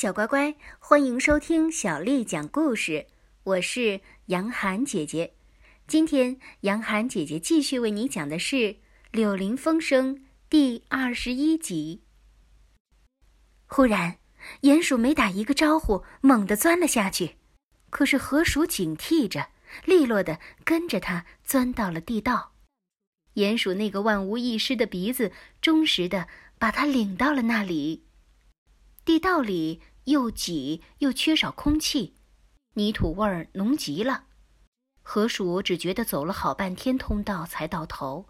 小乖乖，欢迎收听小丽讲故事。我是杨涵姐姐。今天，杨涵姐姐继续为你讲的是《柳林风声》第二十一集。忽然，鼹鼠没打一个招呼，猛地钻了下去。可是河鼠警惕着，利落的跟着它钻到了地道。鼹鼠那个万无一失的鼻子，忠实的把它领到了那里。地道里又挤又缺少空气，泥土味儿浓极了。河鼠只觉得走了好半天通道才到头，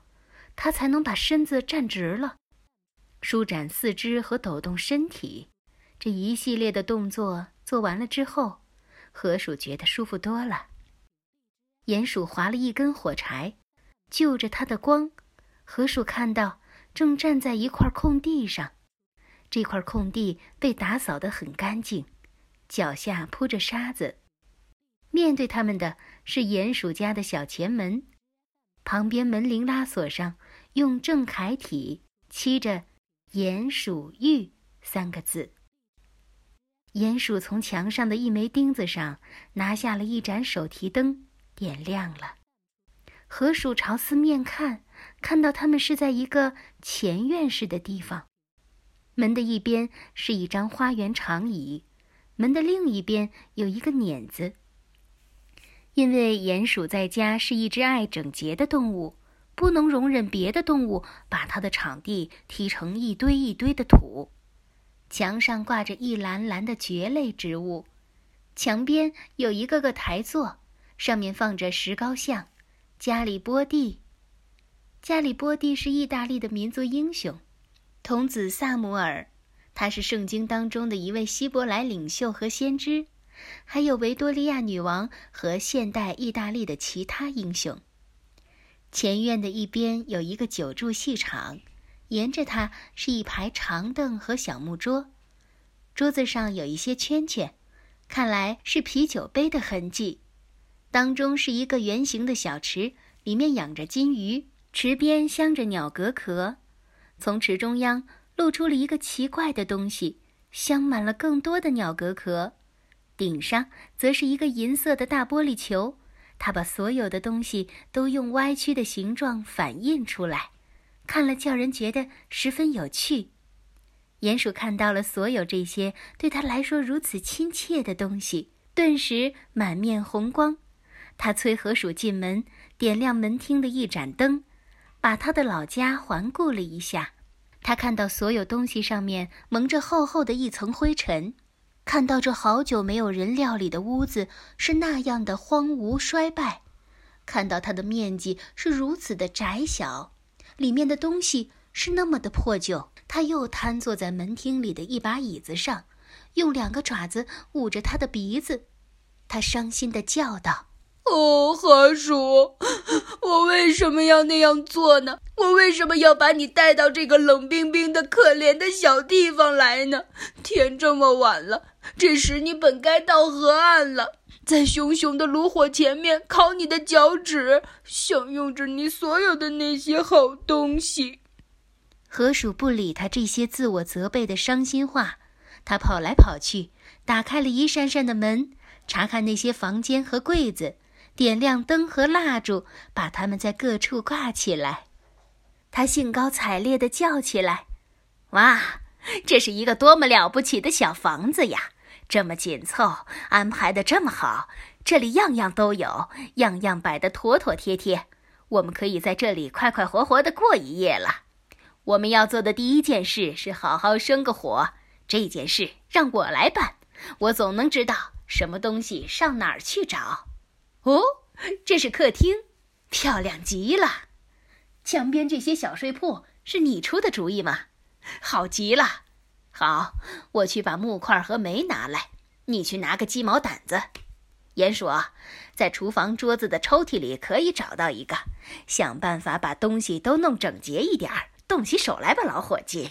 它才能把身子站直了，舒展四肢和抖动身体。这一系列的动作做完了之后，河鼠觉得舒服多了。鼹鼠划了一根火柴，就着它的光，河鼠看到正站在一块空地上。这块空地被打扫得很干净，脚下铺着沙子。面对他们的是鼹鼠家的小前门，旁边门铃拉锁上用正楷体漆着“鼹鼠玉”三个字。鼹鼠从墙上的一枚钉子上拿下了一盏手提灯，点亮了。河鼠朝四面看，看到他们是在一个前院式的地方。门的一边是一张花园长椅，门的另一边有一个碾子。因为鼹鼠在家是一只爱整洁的动物，不能容忍别的动物把它的场地踢成一堆一堆的土。墙上挂着一篮篮的蕨类植物，墙边有一个个台座，上面放着石膏像。加里波蒂，加里波蒂是意大利的民族英雄。童子萨姆尔，他是圣经当中的一位希伯来领袖和先知，还有维多利亚女王和现代意大利的其他英雄。前院的一边有一个酒柱戏场，沿着它是一排长凳和小木桌，桌子上有一些圈圈，看来是啤酒杯的痕迹。当中是一个圆形的小池，里面养着金鱼，池边镶着鸟蛤壳。从池中央露出了一个奇怪的东西，镶满了更多的鸟壳壳，顶上则是一个银色的大玻璃球，它把所有的东西都用歪曲的形状反映出来，看了叫人觉得十分有趣。鼹鼠看到了所有这些对他来说如此亲切的东西，顿时满面红光。他催河鼠进门，点亮门厅的一盏灯。把他的老家环顾了一下，他看到所有东西上面蒙着厚厚的一层灰尘，看到这好久没有人料理的屋子是那样的荒芜衰败，看到它的面积是如此的窄小，里面的东西是那么的破旧。他又瘫坐在门厅里的一把椅子上，用两个爪子捂着他的鼻子，他伤心地叫道。哦，河鼠，我为什么要那样做呢？我为什么要把你带到这个冷冰冰的、可怜的小地方来呢？天这么晚了，这时你本该到河岸了，在熊熊的炉火前面烤你的脚趾，享用着你所有的那些好东西。河鼠不理他这些自我责备的伤心话，他跑来跑去，打开了一扇扇的门，查看那些房间和柜子。点亮灯和蜡烛，把它们在各处挂起来。他兴高采烈地叫起来：“哇，这是一个多么了不起的小房子呀！这么紧凑，安排的这么好，这里样样都有，样样摆得妥妥帖帖。我们可以在这里快快活活地过一夜了。我们要做的第一件事是好好生个火。这件事让我来办，我总能知道什么东西上哪儿去找。”哦，这是客厅，漂亮极了。墙边这些小睡铺是你出的主意吗？好极了。好，我去把木块和煤拿来，你去拿个鸡毛掸子。鼹鼠，在厨房桌子的抽屉里可以找到一个。想办法把东西都弄整洁一点儿，动起手来吧，老伙计。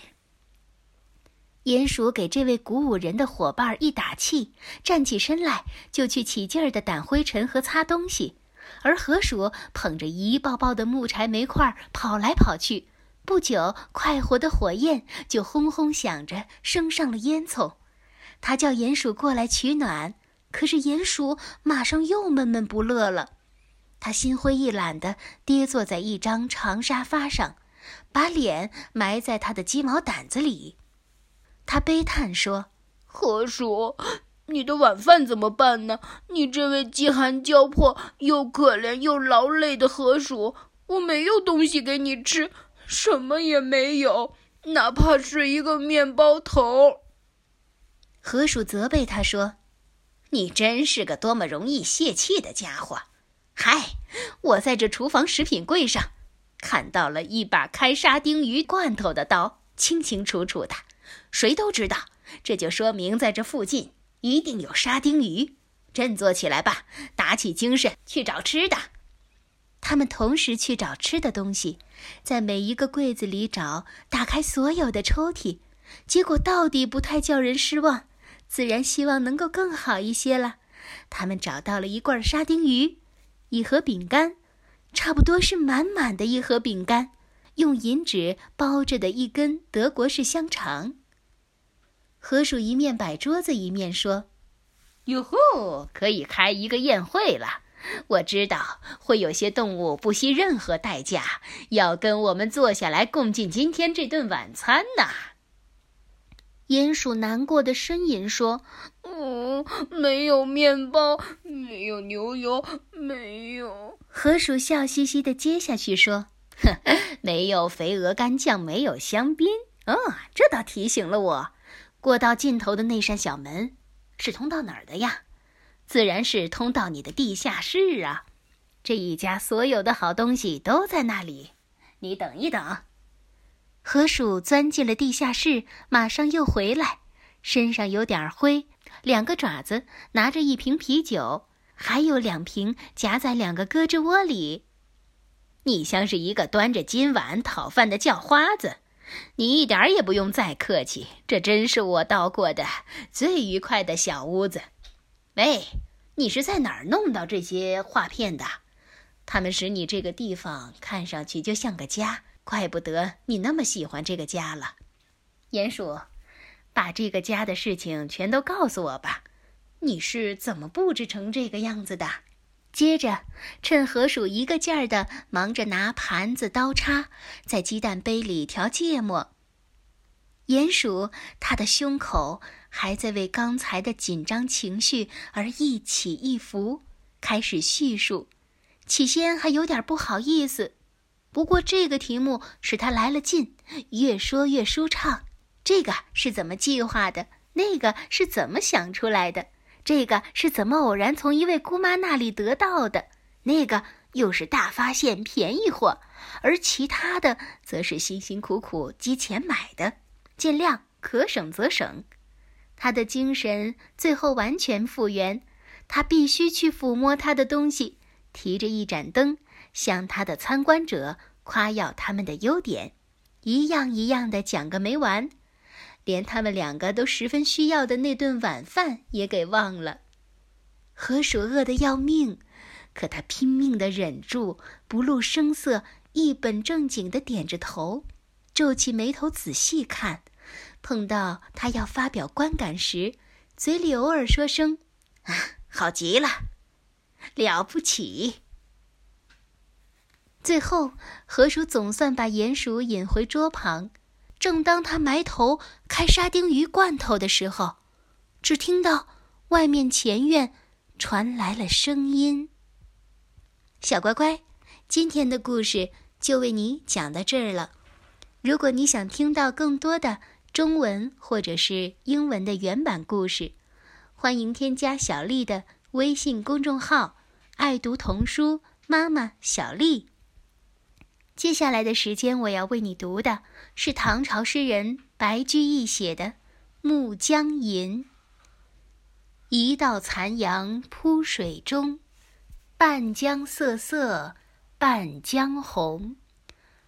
鼹鼠给这位鼓舞人的伙伴一打气，站起身来就去起劲儿地掸灰尘和擦东西，而河鼠捧着一包包的木柴煤块跑来跑去。不久，快活的火焰就轰轰响着升上了烟囱。他叫鼹鼠过来取暖，可是鼹鼠马上又闷闷不乐了。他心灰意懒地跌坐在一张长沙发上，把脸埋在他的鸡毛掸子里。他悲叹说：“河鼠，你的晚饭怎么办呢？你这位饥寒交迫、又可怜又劳累的河鼠，我没有东西给你吃，什么也没有，哪怕是一个面包头。”河鼠责备他说：“你真是个多么容易泄气的家伙！”嗨，我在这厨房食品柜上看到了一把开沙丁鱼罐头的刀，清清楚楚的，谁都知道，这就说明在这附近一定有沙丁鱼。振作起来吧，打起精神去找吃的。他们同时去找吃的东西，在每一个柜子里找，打开所有的抽屉，结果到底不太叫人失望，自然希望能够更好一些了。他们找到了一罐沙丁鱼。一盒饼干，差不多是满满的一盒饼干，用银纸包着的一根德国式香肠。河鼠一面摆桌子一面说：“哟吼，可以开一个宴会了！我知道会有些动物不惜任何代价要跟我们坐下来共进今天这顿晚餐呢。”鼹鼠难过的呻吟说：“嗯，没有面包，没有牛油，没有。”河鼠笑嘻嘻的接下去说：“呵没有肥鹅肝酱，没有香槟。哦，这倒提醒了我，过道尽头的那扇小门是通到哪儿的呀？自然是通到你的地下室啊！这一家所有的好东西都在那里。你等一等。”河鼠钻进了地下室，马上又回来，身上有点灰，两个爪子拿着一瓶啤酒，还有两瓶夹在两个胳肢窝里。你像是一个端着金碗讨饭的叫花子，你一点也不用再客气，这真是我到过的最愉快的小屋子。喂，你是在哪儿弄到这些画片的？它们使你这个地方看上去就像个家。怪不得你那么喜欢这个家了，鼹鼠，把这个家的事情全都告诉我吧。你是怎么布置成这个样子的？接着，趁河鼠一个劲儿的忙着拿盘子、刀叉在鸡蛋杯里调芥末，鼹鼠他的胸口还在为刚才的紧张情绪而一起一伏，开始叙述。起先还有点不好意思。不过这个题目使他来了劲，越说越舒畅。这个是怎么计划的？那个是怎么想出来的？这个是怎么偶然从一位姑妈那里得到的？那个又是大发现、便宜货，而其他的则是辛辛苦苦积钱买的。尽量可省则省。他的精神最后完全复原，他必须去抚摸他的东西，提着一盏灯。向他的参观者夸耀他们的优点，一样一样的讲个没完，连他们两个都十分需要的那顿晚饭也给忘了。河鼠饿得要命，可他拼命的忍住，不露声色，一本正经的点着头，皱起眉头仔细看。碰到他要发表观感时，嘴里偶尔说声：“啊，好极了，了不起。”最后，河鼠总算把鼹鼠引回桌旁。正当他埋头开沙丁鱼罐头的时候，只听到外面前院传来了声音。小乖乖，今天的故事就为你讲到这儿了。如果你想听到更多的中文或者是英文的原版故事，欢迎添加小丽的微信公众号“爱读童书妈妈小丽”。接下来的时间，我要为你读的是唐朝诗人白居易写的《暮江吟》。一道残阳铺水中，半江瑟瑟半江红。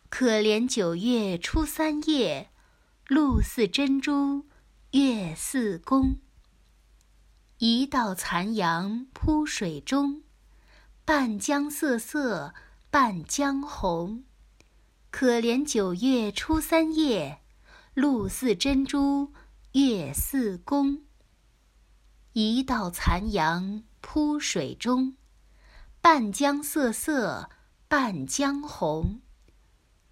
可怜九月初三夜，露似真珠月似弓。一道残阳铺水中，半江瑟瑟半江红。可怜九月初三夜，露似真珠月似弓。一道残阳铺水中，半江瑟瑟半江红。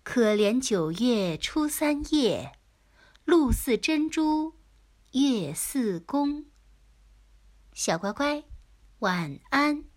可怜九月初三夜，露似真珠，月似弓。小乖乖，晚安。